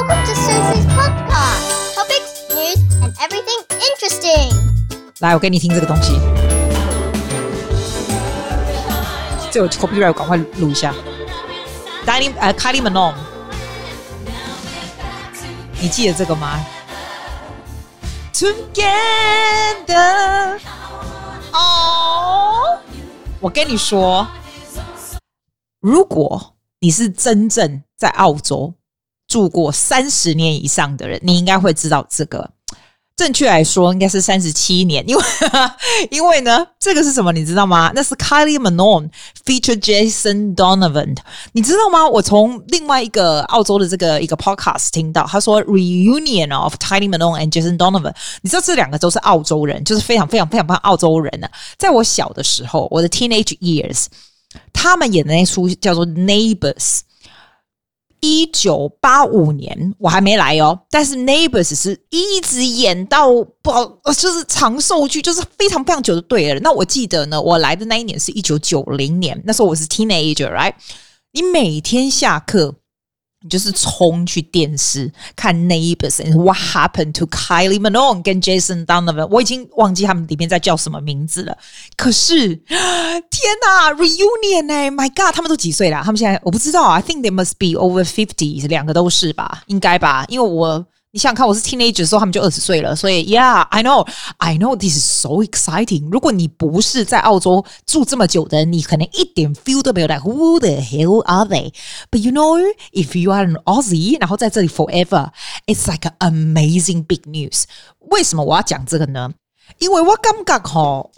Welcome to Susie's podcast. Topics, news, and everything interesting. 来，我给你听这个东西。这个 copyright 赶快录一下。Dining 呃，Kylie Minogue，你记得这个吗？Together，哦，我跟你说，如果你是真正在澳洲住过三十年以上的人，你应该会知道这个。正确来说，应该是三十七年，因为 因为呢，这个是什么？你知道吗？那是 Kylie Minogue feature Jason Donovan，你知道吗？我从另外一个澳洲的这个一个 podcast 听到，他说 reunion of Kylie Minogue and Jason Donovan，你知道这两个都是澳洲人，就是非常非常非常棒澳洲人呢、在我小的时候，我的 teenage years，他们演的那出叫做 Neighbors。一九八五年我还没来哦，但是 Neighbors 是一直演到不，就是长寿剧，就是非常非常久的对了。那我记得呢，我来的那一年是一九九零年，那时候我是 teenager，right？你每天下课。你就是冲去电视看 Neighbours，What happened to Kylie Minogue 跟 Jason Donovan？我已经忘记他们里面在叫什么名字了。可是天哪，reunion 哎，My God，他们都几岁了？他们现在我不知道，I think they must be over fifty，两个都是吧？应该吧？因为我。你想想看，我是 teenager 的时候，他们就二十岁了，所以 Yeah，I know，I know this is so exciting。如果你不是在澳洲住这么久的人，你可能一点 feel 都没有。Like who the hell are they？But you know，if you are an Aussie，然后在这里 forever，it's like an amazing big news。为什么我要讲这个呢？因为我感觉吼。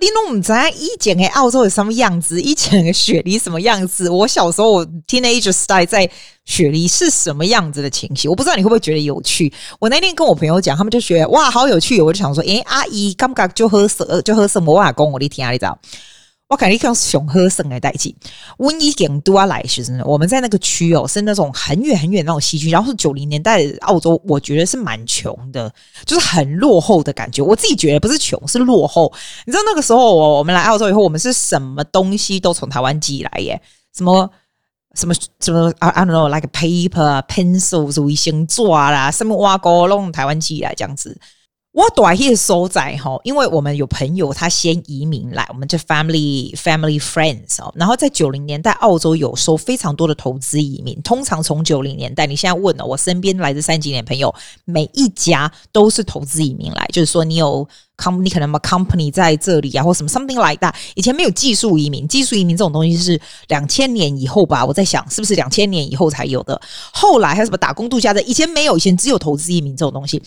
你拢唔知以前的澳洲是什么样子？以前的雪梨什么样子？我小时候我 teenager style 在雪梨是什么样子的情形？我不知道你会不会觉得有趣？我那天跟我朋友讲，他们就觉得哇，好有趣！我就想说，诶、欸，阿姨刚刚就喝什就喝什么？瓦工我的天啊，你知道？我感觉像熊喝生来代替。温一点多来是真的，我们在那个区哦，是那种很远很远那种西区，然后是九零年代的澳洲，我觉得是蛮穷的，就是很落后的感觉。我自己觉得不是穷，是落后。你知道那个时候我我们来澳洲以后，我们是什么东西都从台湾寄来耶？什么什么什么？I I don't know，like paper、pencils、卫星纸啦，什么挖沟弄台湾寄来这样子。我短期所在哈，因为我们有朋友他先移民来，我们就 family family friends 哦。然后在九零年代，澳洲有收非常多的投资移民。通常从九零年代，你现在问了我身边来自三几年朋友，每一家都是投资移民来，就是说你有。Company 可能嘛，company 在这里啊，或什么 something like that。以前没有技术移民，技术移民这种东西是两千年以后吧？我在想，是不是两千年以后才有的？后来还有什么打工度假的？以前没有，以前只有投资移民这种东西。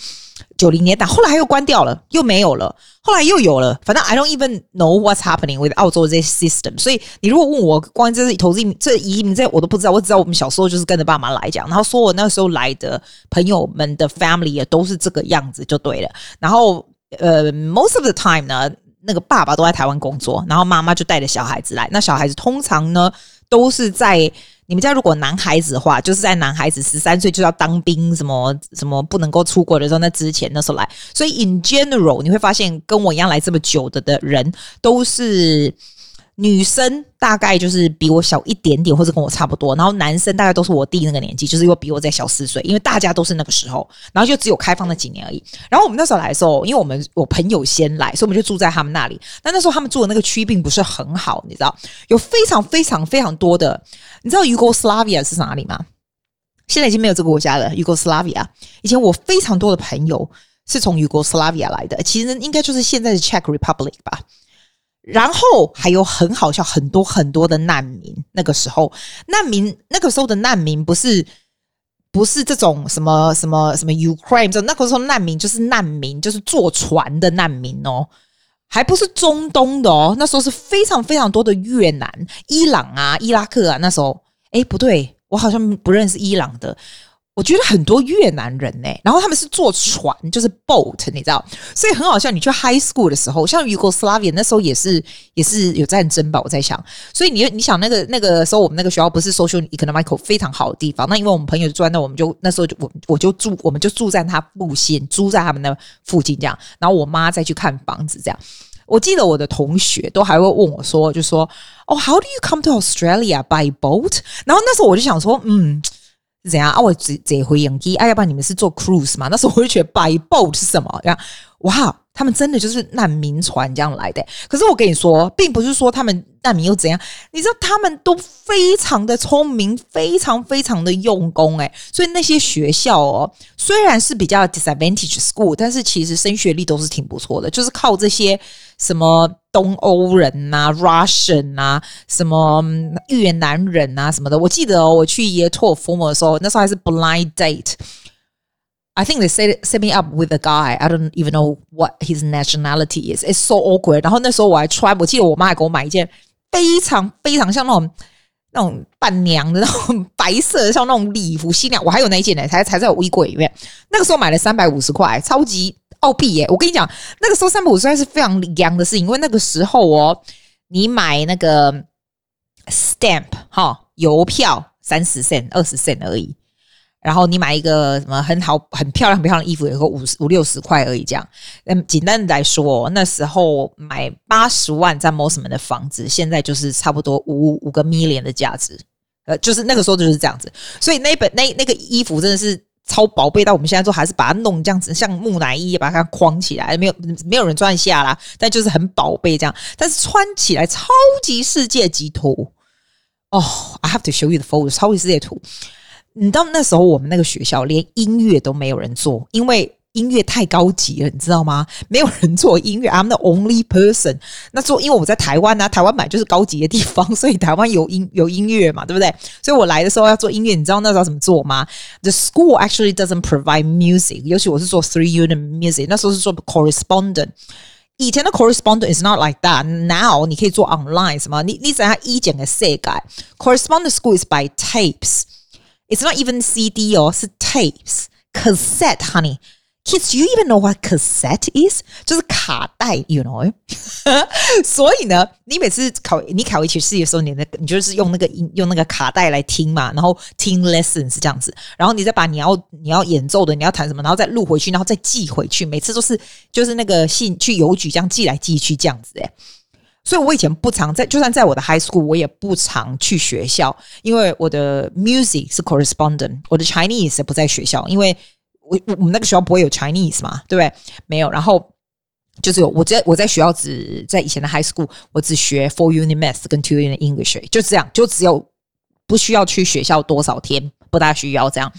九零年代，后来又关掉了，又没有了，后来又有了。反正 I don't even know what's happening with 澳洲这些 system。所以你如果问我关于这是投资移民、这移民这我都不知道。我只知道我们小时候就是跟着爸妈来讲，然后说我那时候来的朋友们的 family 也都是这个样子就对了。然后。呃，most of the time 呢，那个爸爸都在台湾工作，然后妈妈就带着小孩子来。那小孩子通常呢，都是在你们家如果男孩子的话，就是在男孩子十三岁就要当兵，什么什么不能够出国的时候，那之前那时候来。所以 in general，你会发现跟我一样来这么久的的人都是。女生大概就是比我小一点点，或者跟我差不多。然后男生大概都是我弟那个年纪，就是又比我再小四岁。因为大家都是那个时候，然后就只有开放那几年而已。然后我们那时候来的时候，因为我们我朋友先来，所以我们就住在他们那里。但那时候他们住的那个区并不是很好，你知道，有非常非常非常多的。你知道 Yugoslavia 是哪里吗？现在已经没有这个国家了。Yugoslavia 以前我非常多的朋友是从 Yugoslavia 来的，其实应该就是现在的 Czech Republic 吧。然后还有很好笑，很多很多的难民。那个时候，难民那个时候的难民不是不是这种什么什么什么 Ukraine，就那个时候难民就是难民，就是坐船的难民哦，还不是中东的哦。那时候是非常非常多的越南、伊朗啊、伊拉克啊。那时候，诶，不对，我好像不认识伊朗的。我觉得很多越南人呢、然后他们是坐船，就是 boat，你知道，所以很好笑。你去 high school 的时候，像 Yugoslavia 那时候也是也是有战争吧？我在想，所以你你想那个那个时候，我们那个学校不是 social economic 非常好的地方。那因为我们朋友住在那，我们就那时候就我我就住，我们就住在他附近，住在他们那附近这样。然后我妈再去看房子这样。我记得我的同学都还会问我说，就说哦，How do you come to Australia by boat？然后那时候我就想说，嗯。怎样啊？我只只回影机啊，要不然你们是做 cruise 嘛？那时候我就觉得 by boat 是什么？然后哇，他们真的就是难民船这样来的。可是我跟你说，并不是说他们难民又怎样，你知道他们都非常的聪明，非常非常的用功诶，所以那些学校哦，虽然是比较 disadvantage school，但是其实升学率都是挺不错的，就是靠这些什么东欧人呐、Russian 呐、啊、什么越南人呐、啊、什么的。我记得哦，我去耶托尔 formal 的时候，那时候还是 blind date。I think they set set me up with a guy. I don't even know what his nationality is. It's so awkward. 然后那时候我还穿，我记得我妈还给我买一件非常非常像那种那种伴娘的那种白色，像那种礼服新娘。我还有那一件呢，才才在我衣柜里面。那个时候买了三百五十块，超级澳币耶！我跟你讲，那个时候三百五十块是非常洋的事情，因为那个时候哦，你买那个 stamp 哈邮票三十 cent 二十 cent 而已。然后你买一个什么很好、很漂亮、很漂亮的衣服，有个五十五六十块而已，这样。嗯，简单的来说，那时候买八十万在 Mosman 的房子，现在就是差不多五五个 million 的价值。呃，就是那个时候就是这样子。所以那本那那个衣服真的是超宝贝，到我们现在都还是把它弄这样子，像木乃伊，把它框起来，没有没有人穿下啦，但就是很宝贝这样。但是穿起来超级世界级土哦！I have to show you the photos，超级世界图。你知道那时候我们那个学校连音乐都没有人做，因为音乐太高级了，你知道吗？没有人做音乐，I'm the only person。那做，因为我在台湾啊，台湾本来就是高级的地方，所以台湾有音有音乐嘛，对不对？所以我来的时候要做音乐，你知道那时候怎么做吗？The school actually doesn't provide music，尤其我是做 three unit music，那时候是做 correspondent。以前的 correspondent is not like that。Now 你可以做 online 什么？你你只要一剪个色改，correspondent school is by tapes。It's not even CD 哦，是 tapes cassette honey kids you even know what cassette is 就是卡带 you know 所以呢你每次考你考 HSC 的时候你那你就是用那个音用那个卡带来听嘛然后听 lessons 这样子。然后你再把你要你要演奏的你要弹什么然后再录回去然后再寄回去每次都是就是那个信去邮局这样寄来寄去这样子诶所以，我以前不常在，就算在我的 high school，我也不常去学校，因为我的 music 是 correspondent，我的 Chinese 不在学校，因为我我们那个学校不会有 Chinese 嘛，对不对？没有。然后就是有我在我在学校只在以前的 high school，我只学 four unit math 跟 two unit English，就这样，就只有不需要去学校多少天，不大需要这样。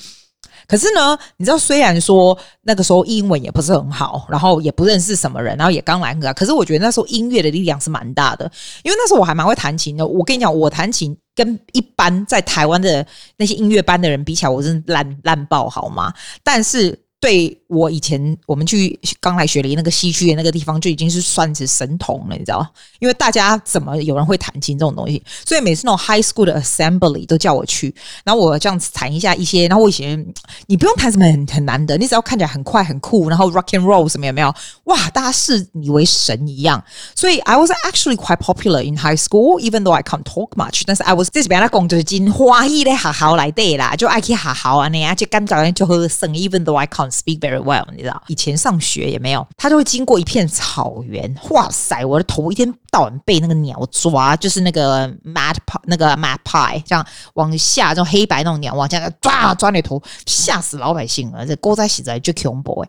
可是呢，你知道，虽然说那个时候英文也不是很好，然后也不认识什么人，然后也刚来啊，可是我觉得那时候音乐的力量是蛮大的，因为那时候我还蛮会弹琴的。我跟你讲，我弹琴跟一般在台湾的那些音乐班的人比起来，我真的烂烂爆，好吗？但是。对我以前我们去刚来雪梨那个西区的那个地方就已经是算是神童了，你知道？因为大家怎么有人会弹琴这种东西，所以每次那种 high school 的 assembly 都叫我去，然后我这样子弹一下一些，然后我以前你不用弹什么很很难的，你只要看起来很快很酷，然后 rock and roll 什么有没有？哇，大家视你为神一样，所以 I was actually quite popular in high school, even though I can't talk much。但是 I was 这边来讲就是真欢喜的学校来对啦，就爱去学校啊，你啊就感觉就好省，even though I can't speak very well，你知道，以前上学也没有，他就会经过一片草原。哇塞，我的头一天到晚被那个鸟抓，就是那个 mad 那个 magpie 这样往下，这种黑白那种鸟往下抓抓你的头，吓死老百姓了。这狗仔洗在就恐怖哎。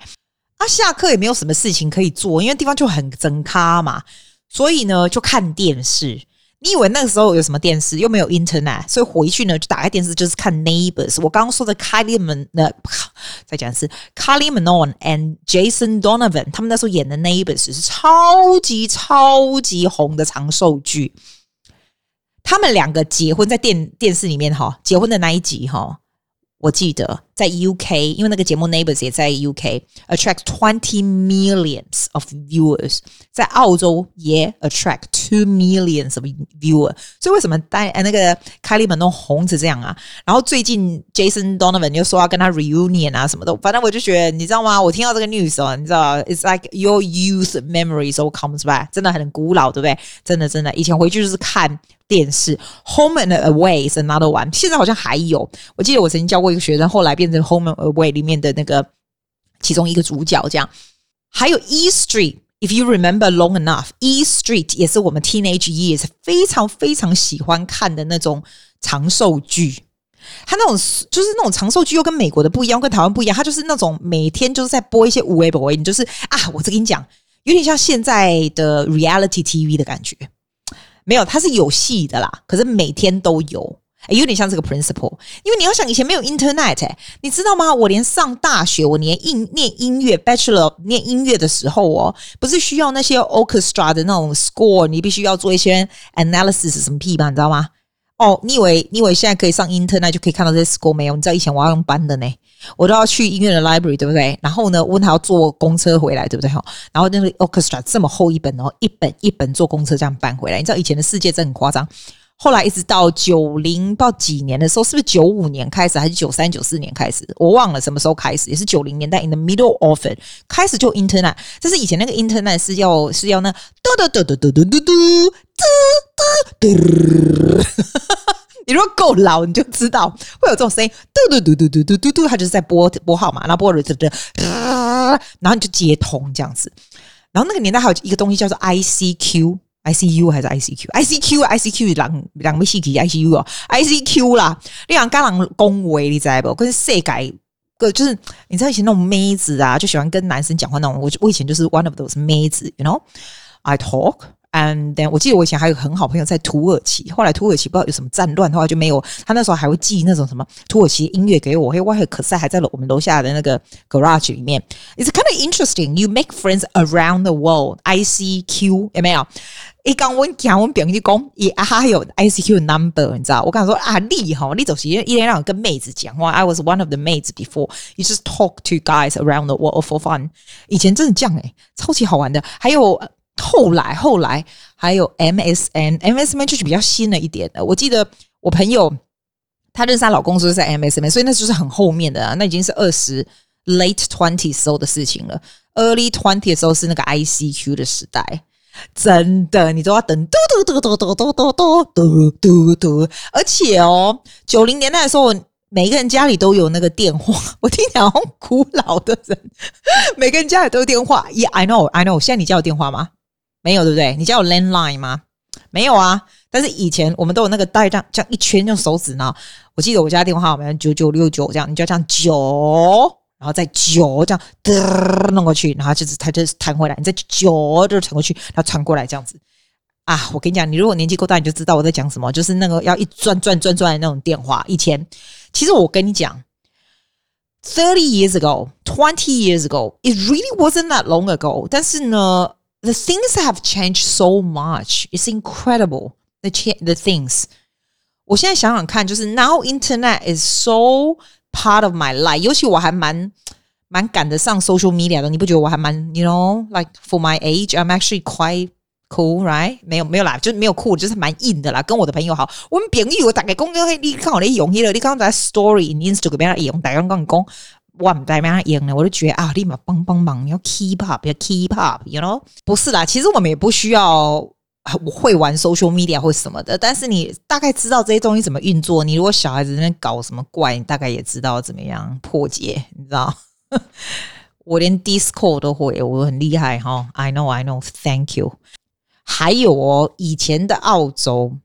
他下课也没有什么事情可以做，因为地方就很整咖嘛，所以呢就看电视。你以为那个时候有什么电视，又没有 Internet，所以回去呢就打开电视就是看 Neighbors。我刚刚说的 Kylie Man，呃，再讲是 Kylie Minon and Jason Donovan，他们那时候演的 Neighbors 是超级超级红的长寿剧。他们两个结婚在电电视里面哈，结婚的那一集哈。我记得在 UK，因为那个节目 Neighbours 也在 UK，attract twenty millions of viewers，在澳洲也 attract two millions of viewers。所以为什么带那个 Kylie Minogue 红成这样啊？然后最近 Jason Donovan 又说要跟他 reunion 啊什么的，反正我就觉得，你知道吗？我听到这个 news 哦，你知道，it's like your youth memories all comes back，真的很古老，对不对？真的真的，以前回去就是看。 电视 Home and Away 是 another one，现在好像还有。我记得我曾经教过一个学生，后来变成 Home and Away 里面的那个其中一个主角。这样，还有 E Street，If you remember long enough，E Street 也是我们 teenage years 非常非常喜欢看的那种长寿剧。它那种就是那种长寿剧又跟美国的不一样，跟台湾不一样。它就是那种每天就是在播一些无微不微，你就是啊，我再跟你讲，有点像现在的 reality TV 的感觉。没有，它是有戏的啦，可是每天都有。诶，有点像这个 principle，因为你要想以前没有 internet，诶，你知道吗？我连上大学，我连音念音乐 bachelor 念音乐的时候哦，不是需要那些 orchestra 的那种 score，你必须要做一些 analysis 什么屁吧？你知道吗？哦，你以为你以为现在可以上 internet 就可以看到这些 school 没有？你知道以前我要用搬的呢，我都要去医院的 library，对不对？然后呢，问他要坐公车回来，对不对？哈，然后那个 orchestra 这么厚一本哦，一本一本坐公车这样搬回来，你知道以前的世界真很夸张。后来一直到九零到几年的时候，是不是九五年开始，还是九三九四年开始？我忘了什么时候开始，也是九零年代。In the middle of it，开始就 internet。就是以前那个 internet 是要是要那嘟嘟嘟嘟嘟嘟嘟嘟嘟嘟。你如果够老，你就知道会有这种声音，嘟嘟嘟嘟嘟嘟嘟嘟，它就是在拨拨号码，然后拨了嘟嘟，然后你就接通这样子。然后那个年代还有一个东西叫做 ICQ。I C U 还是 I C Q？I C Q，I C Q 两两没细提 I C U 哦，I C Q 啦，你讲刚刚恭维你知不？跟谁改个就是你知道以前那种妹子啊，就喜欢跟男生讲话那种。我我以前就是 one of those 妹子，you know，I talk。And then 我记得我以前还有很好朋友在土耳其，后来土耳其不知道有什么战乱，的话就没有。他那时候还会寄那种什么土耳其音乐给我，嘿，我还可塞还在我们楼下的那个 garage 里面。It's kind of interesting. You make friends around the world. ICQ 有没有？一刚我讲我表弟讲，也啊还有 ICQ number，你知道？我刚才说啊，你哈，你就是一天让我跟妹子讲话。I was one of the maids before. You just talk to guys around the world for fun. 以前真的这样诶，超级好玩的。还有。后来，后来还有 MSN，MSN 就是比较新的一点的。我记得我朋友她认识她老公就是在 MSN，所以那就是很后面的，那已经是二十 late twenty 时候的事情了。Early twenty 的时候是那个 ICQ 的时代，真的，你都要等嘟嘟嘟嘟嘟嘟嘟嘟嘟嘟嘟。而且哦，九零年代的时候，每个人家里都有那个电话。我听讲，古老的人每个人家里都有电话。Yeah，I know，I know。现在你家有电话吗？没有对不对？你家有 landline 吗？没有啊。但是以前我们都有那个带这样这样一圈用手指呢。我记得我家电话号码九九六九这样，你就要这样九，然后再九这样嘚弄过去，然后就是它就是弹回来，你再九就传过去，然后传过来这样子啊。我跟你讲，你如果年纪够大，你就知道我在讲什么，就是那个要一转转转转的那种电话。以前其实我跟你讲，thirty years ago，twenty years ago，it really wasn't that long ago。但是呢。The things have changed so much. It's incredible. The cha- the things. 我现在想想看，就是 now internet is so part of my life。尤其我还蛮蛮赶得上 social media 的，你不觉得我还蛮，you know, like for my age, I'm actually quite cool, right? 没有没有啦，就是没有酷，就是蛮硬的啦。跟我的朋友好，我们朋友大概讲讲，你看我的用迄个，你刚才 story in Instagram 边用，大家讲讲。我唔知咩样用呢，我就觉得啊，立马帮帮忙，要 keep up，要 keep up，you know？不是啦，其实我们也不需要我会玩 social media 或什么的，但是你大概知道这些东西怎么运作。你如果小孩子在那边搞什么怪，你大概也知道怎么样破解，你知道？我连 Discord 都会，我很厉害哈。I know，I know，Thank you。还有哦，以前的澳洲，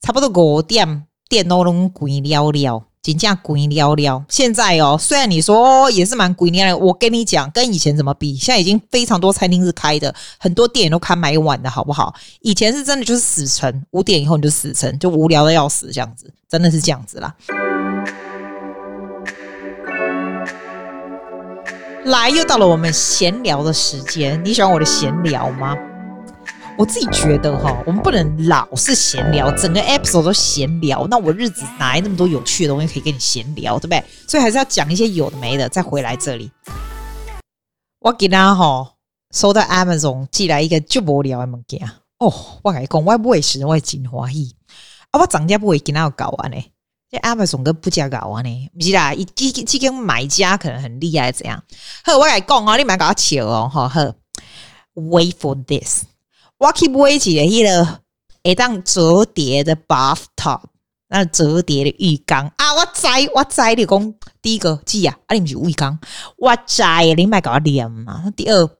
差不多五点电都拢关了了。金价贵了了，现在哦，虽然你说也是蛮贵的，我跟你讲，跟以前怎么比？现在已经非常多餐厅是开的，很多店都开买晚的，好不好？以前是真的就是死沉，五点以后你就死沉，就无聊的要死，这样子，真的是这样子啦。来，又到了我们闲聊的时间，你喜欢我的闲聊吗？我自己觉得哈，我们不能老是闲聊，整个 episode 都闲聊，那我日子哪来那么多有趣的东西可以跟你闲聊，对不对？所以还是要讲一些有的没的，再回来这里。我给他哈收到 Amazon 寄来一个就无聊的物件哦，我跟你讲，我不会使，我会真欢喜啊！我涨价不会跟他有搞完呢，这 Amazon 都不加搞完呢，不是啦，一几几个买家可能很厉害，怎样？好，我来讲哦，你蛮搞笑哦，好，Wait for this。我去买一个迄个会当折叠的 bathtub，那折叠的浴缸啊！我知我知，你讲第一个记啊，啊你毋是浴缸，我知你莫甲我念嘛。第二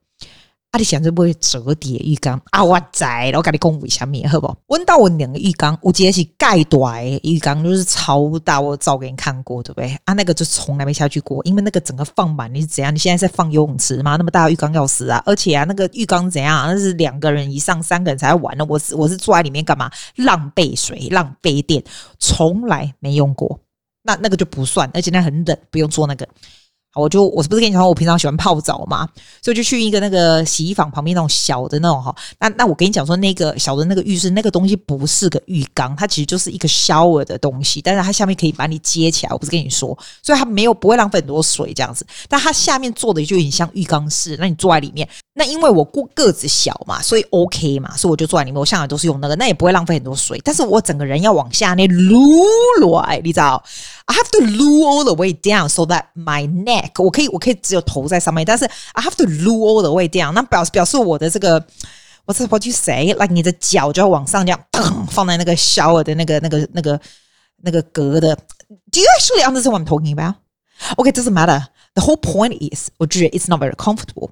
啊，你想着不会折叠浴缸啊？我知，我跟你讲为什么好不好？问到我两个浴缸，我直接是盖大浴缸，就是超大，我照给你看过，对不对？啊，那个就从来没下去过，因为那个整个放满，你是怎样？你现在在放游泳池吗？那么大的浴缸要死啊！而且啊，那个浴缸怎样？那是两个人以上、三个人才玩的。我是我是坐在里面干嘛？浪费水，浪费电，从来没用过。那那个就不算，而且那很冷，不用做那个。我就我是不是跟你讲，我平常喜欢泡澡嘛，所以就去一个那个洗衣房旁边那种小的那种哈。那那我跟你讲说，那个小的那个浴室那个东西不是个浴缸，它其实就是一个 shower 的东西，但是它下面可以把你接起来。我不是跟你说，所以它没有不会浪费很多水这样子，但它下面做的就有点像浴缸式。那你坐在里面，那因为我个个子小嘛，所以 OK 嘛，所以我就坐在里面。我向来都是用那个，那也不会浪费很多水，但是我整个人要往下那撸来，你知道。I have to loo all the way down so that my neck 我可以我可以只有头在上面，但是 I have to loo all the way down，那表示表示我的这个 What's what you say？Like 你的脚就要往上这样，噔放在那个 shower 的那个那个那个那个格的。Do you actually understand what I'm talking about？Okay，doesn't matter。The whole point is，我就觉得 it's not very comfortable。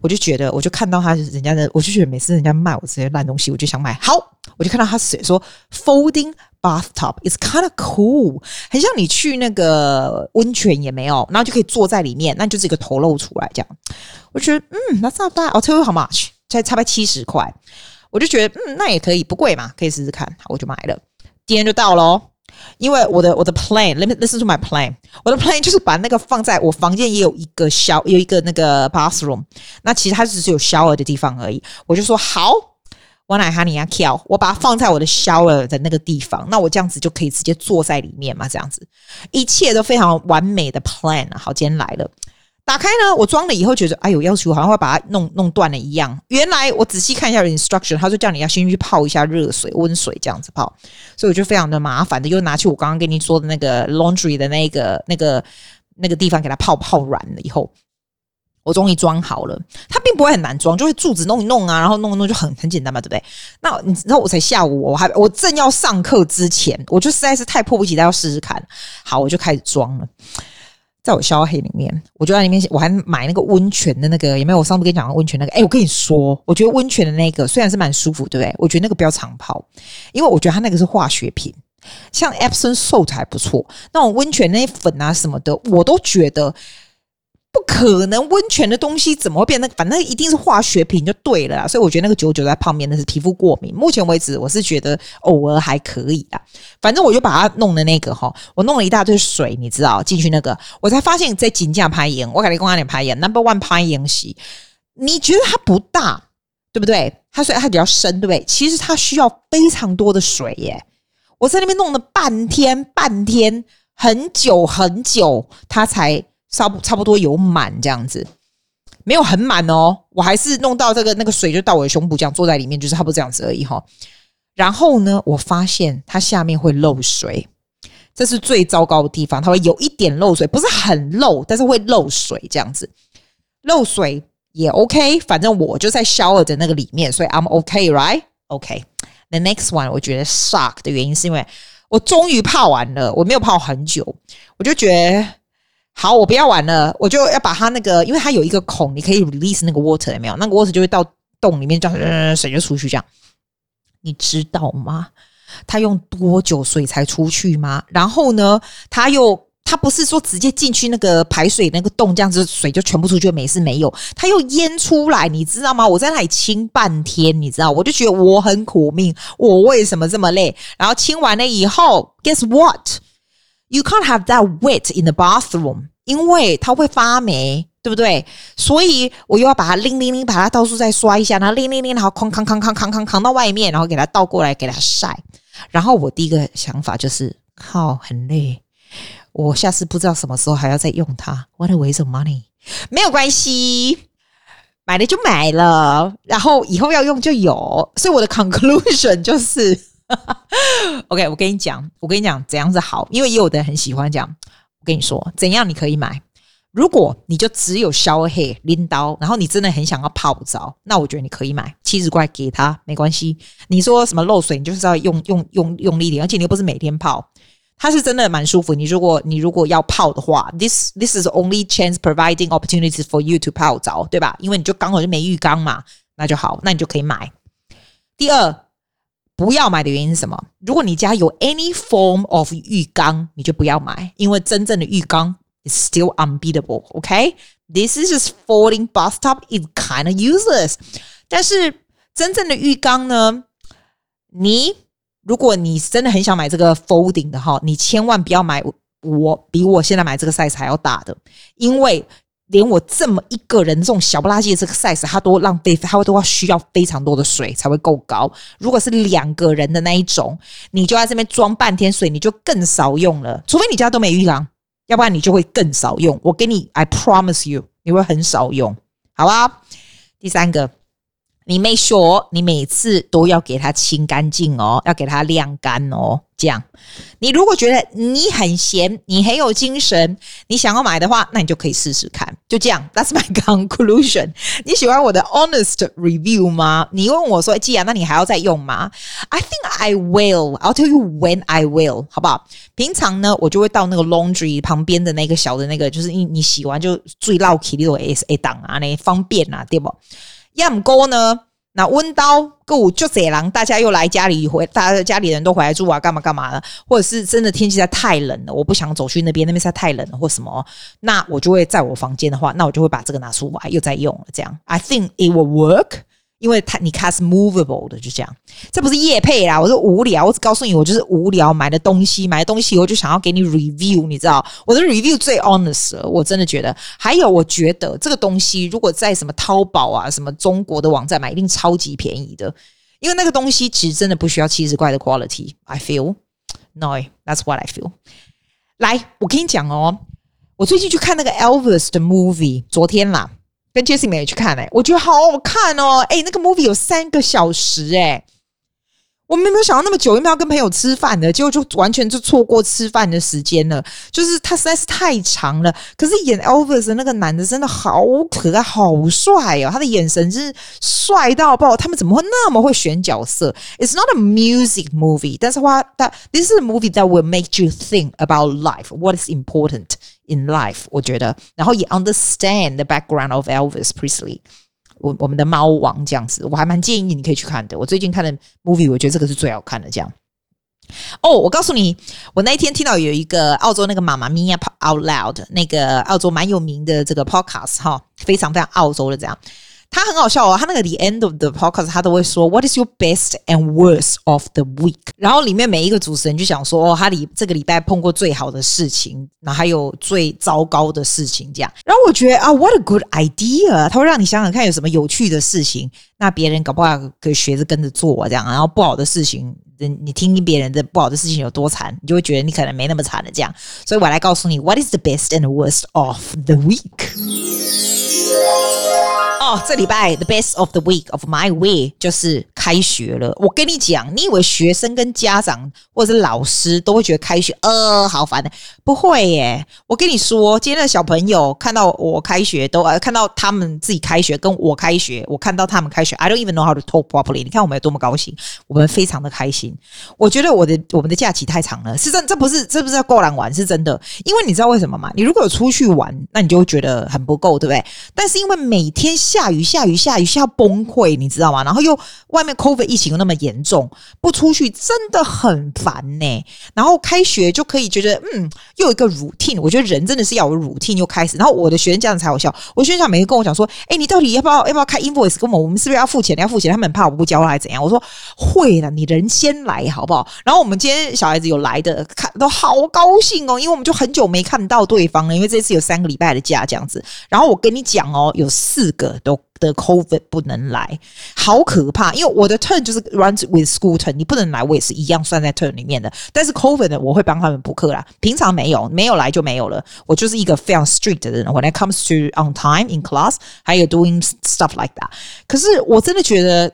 我就觉得，我就看到他人家的，我就觉得每次人家卖我这些烂东西，我就想买。好，我就看到他写说 folding bathtub is kind of cool，很像你去那个温泉也没有，然后就可以坐在里面，那就是一个头露出来这样。我觉得嗯，That's not bad。I'll tell you how much，才差不多七十块。我就觉得嗯，那也可以，不贵嘛，可以试试看。好，我就买了。今天就到喽。因为我的我的 plan，let me listen to my plan。我的 plan 就是把那个放在我房间也有一个小有一个那个 bathroom。那其实它只是有 shower 的地方而已。我就说好，我来哈尼亚 kill，我把它放在我的 shower 的那个地方。那我这样子就可以直接坐在里面嘛，这样子一切都非常完美的 plan。好，今天来了。打开呢，我装了以后觉得，哎呦，要求好像会把它弄弄断了一样。原来我仔细看一下 instruction，他说叫你要先去泡一下热水、温水这样子泡，所以我就非常的麻烦的，又拿去我刚刚跟你说的那个 laundry 的那个、那个、那个地方给它泡泡软了以后，我终于装好了。它并不会很难装，就是柱子弄一弄啊，然后弄一弄就很很简单嘛，对不对？那你知道我才下午，我还我正要上课之前，我就实在是太迫不及待要试试看。好，我就开始装了。在我消耗黑里面，我就在里面，我还买那个温泉的那个，有没有？我上次跟你讲的温泉那个，哎，我跟你说，我觉得温泉的那个虽然是蛮舒服，对不对？我觉得那个不要长泡，因为我觉得它那个是化学品，像 Epsom salt 还不错，那种温泉那些粉啊什么的，我都觉得。不可能，温泉的东西怎么会变那个？反正一定是化学品就对了啦。所以我觉得那个久久在泡面那是皮肤过敏。目前为止，我是觉得偶尔还可以啦。反正我就把它弄的那个哈，我弄了一大堆水，你知道进去那个，我才发现在井架拍盐。我给你公开点拍盐，Number One 拍盐洗。你觉得它不大，对不对？它虽然它比较深，对不对？其实它需要非常多的水耶。我在那边弄了半天，半天，很久很久，它才。差不差不多有满这样子，没有很满哦，我还是弄到这个那个水就到我的胸部这样坐在里面，就是差不多这样子而已哈。然后呢，我发现它下面会漏水，这是最糟糕的地方，它会有一点漏水，不是很漏，但是会漏水这样子。漏水也 OK，反正我就在 shower 的那个里面，所以 I'm OK，right？OK，the next one 我觉得 shock 的原因是因为我终于泡完了，我没有泡很久，我就觉得。好，我不要玩了，我就要把它那个，因为它有一个孔，你可以 release 那个 water 有没有？那个 water 就会到洞里面，这样水就出去，这样你知道吗？它用多久水才出去吗？然后呢，它又它不是说直接进去那个排水那个洞，这样子水就全部出去没事没有？它又淹出来，你知道吗？我在那里清半天，你知道，我就觉得我很苦命，我为什么这么累？然后清完了以后，guess what？You can't have that wet in the bathroom，因为它会发霉，对不对？所以我又要把它拎拎拎，把它到处再刷一下，然后拎拎拎，然后哐哐哐哐哐哐扛到外面，然后给它倒过来给它晒。然后我第一个想法就是，靠，很累，我下次不知道什么时候还要再用它。What a waste of money！没有关系，买了就买了，然后以后要用就有。所以我的 conclusion 就是。OK，我跟你讲，我跟你讲怎样子好，因为也有的人很喜欢讲。我跟你说，怎样你可以买？如果你就只有 shower head 拎刀，然后你真的很想要泡澡，那我觉得你可以买七十块给他，没关系。你说什么漏水，你就是要用用用用力点，而且你又不是每天泡。它是真的蛮舒服。你如果你如果要泡的话，this this is only chance providing opportunities for you to 泡澡，对吧？因为你就刚好就没浴缸嘛，那就好，那你就可以买。第二，不要买的原因是什么？如果你家有 any form of 浴缸，你就不要买，因为真正的浴缸 is still unbeatable。OK，this is just folding bathtub is kind of useless。但是真正的浴缸呢？你如果你真的很想买这个 folding 的哈，你千万不要买我比我现在买这个 size 还要大的，因为连我这么一个人这种小不拉几的这个 size，它都浪费，它会都要需要非常多的水才会够高。如果是两个人的那一种，你就在这边装半天水，你就更少用了。除非你家都没浴缸，要不然你就会更少用。我给你，I promise you，你会很少用，好吧？第三个。你 make sure 你每次都要给它清干净哦，要给它晾干哦。这样，你如果觉得你很闲，你很有精神，你想要买的话，那你就可以试试看。就这样，That's my conclusion。你喜欢我的 honest review 吗？你问我说，既然那你还要再用吗？I think I will. I'll tell you when I will，好不好？平常呢，我就会到那个 laundry 旁边的那个小的那个，就是你你洗完就最捞起那种 S A 档啊，那方便啊，对不？要么沟呢？那温刀够就这样，大家又来家里回，大家家里人都回来住啊，干嘛干嘛的？或者是真的天气在太冷了，我不想走去那边，那边实在太冷了，或什么？那我就会在我房间的话，那我就会把这个拿出来又再用了。这样，I think it will work。因为它你看是 movable 的，就这样，这不是业配啦，我是无聊，我只告诉你，我就是无聊买的东西，买的东西我就想要给你 review，你知道，我的 review 最 honest 了，我真的觉得。还有，我觉得这个东西如果在什么淘宝啊、什么中国的网站买，一定超级便宜的，因为那个东西其实真的不需要七十块的 quality。I feel no，that's what I feel。来，我跟你讲哦，我最近去看那个 Elvis 的 movie，昨天啦。跟 Jessie 妹去看哎、欸，我觉得好好看哦！哎、那个 movie 有三个小时哎、我们没有想到那么久，因为要跟朋友吃饭的，结果就完全就错过吃饭的时间了。就是他实在是太长了，可是演 Elvis 的那个男的真的好可爱，好帅哦！他的眼神是帅到爆，他们怎么会那么会选角色？It's not a music movie，但是话，但 this is a movie that will make you think about life, what is important。In life，我觉得，然后也 understand the background of Elvis Presley，我我们的猫王这样子，我还蛮建议你可以去看的。我最近看的 movie，我觉得这个是最好看的。这样，哦，我告诉你，我那一天听到有一个澳洲那个妈妈咪呀 Out Loud，那个澳洲蛮有名的这个 podcast 哈，非常非常澳洲的这样。他很好笑哦，他那个 the end of the podcast，他都会说 What is your best and worst of the week？然后里面每一个主持人就想说，哦，他里这个礼拜碰过最好的事情，然后还有最糟糕的事情，这样。然后我觉得啊，what a good idea！他会让你想想看有什么有趣的事情，那别人搞不好可以学着跟着做这样。然后不好的事情，你听听别人的不好的事情有多惨，你就会觉得你可能没那么惨的这样。所以我来告诉你，What is the best and worst of the week？哦，这礼拜 the best of the week of my week 就是开学了。我跟你讲，你以为学生跟家长或者是老师都会觉得开学呃好烦的？不会耶！我跟你说，今天的小朋友看到我开学都呃看到他们自己开学，跟我开学，我看到他们开学，I don't even know how to talk properly。你看我们有多么高兴，我们非常的开心。我觉得我的我们的假期太长了，是真，这不是这不是要够懒玩，是真的。因为你知道为什么吗？你如果有出去玩，那你就会觉得很不够，对不对？但是因为每天下雨下雨下雨下崩溃，你知道吗？然后又外面 COVID 疫情又那么严重，不出去真的很烦呢。然后开学就可以觉得，嗯，又有一个 routine。我觉得人真的是要有 routine 又开始。然后我的学生这样才好笑。我学生每次跟我讲说，哎，你到底要不要要不要开 invoice 跟我？我们是不是要付钱？要付钱？他们很怕我不交还是怎样？我说会的，你人先来好不好？然后我们今天小孩子有来的，看都好高兴哦，因为我们就很久没看到对方了，因为这次有三个礼拜的假这样子。然后我跟你讲哦，有四个。的 COVID 不能来，好可怕！因为我的 turn 就是 runs with school turn，你不能来，我也是一样算在 turn 里面的。但是 COVID 呢，我会帮他们补课啦。平常没有，没有来就没有了。我就是一个非常 strict 的人。When it comes to on time in class，还有 doing stuff like that。可是我真的觉得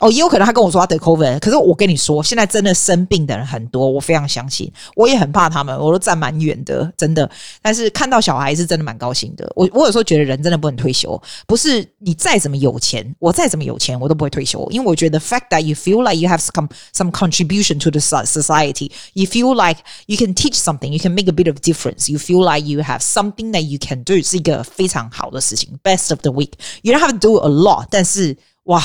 哦，也有可能他跟我说他得 COVID，可是我跟你说，现在真的生病的人很多，我非常相信，我也很怕他们，我都站蛮远的，真的。但是看到小孩是真的蛮高兴的。我我有时候觉得人真的不能退休，不是你再怎么有钱，我再怎么有钱，我都不会退休，因为我觉得 the fact that you feel like you have some some contribution to the society, you feel like you can teach something, you can make a bit of difference, you feel like you have something that you can do，是一个非常好的事情。Best of the week, you don't have to do a lot，但是哇。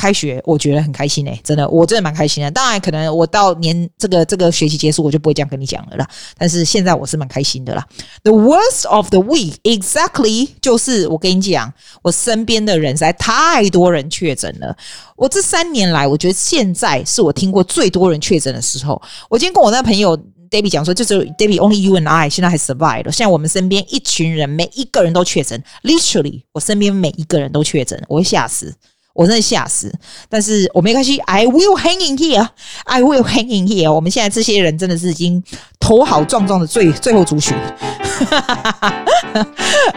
开学我觉得很开心诶、真的，我真的蛮开心的。当然，可能我到年这个这个学期结束，我就不会这样跟你讲了啦。但是现在我是蛮开心的啦。The worst of the week exactly 就是我跟你讲，我身边的人实在太多人确诊了。我这三年来，我觉得现在是我听过最多人确诊的时候。我今天跟我那个朋友 Debbie 讲说，就是 Debbie only you and I 现在还 survive 了。现在我们身边一群人，每一个人都确诊，literally 我身边每一个人都确诊，我会吓死。我真的吓死，但是我没关系，I will hang in here，I will hang in here。我们现在这些人真的是已经头好壮壮的最最后族群。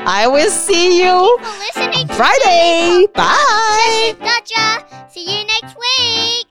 I will see you on Friday. Bye. Gotcha. See you next week.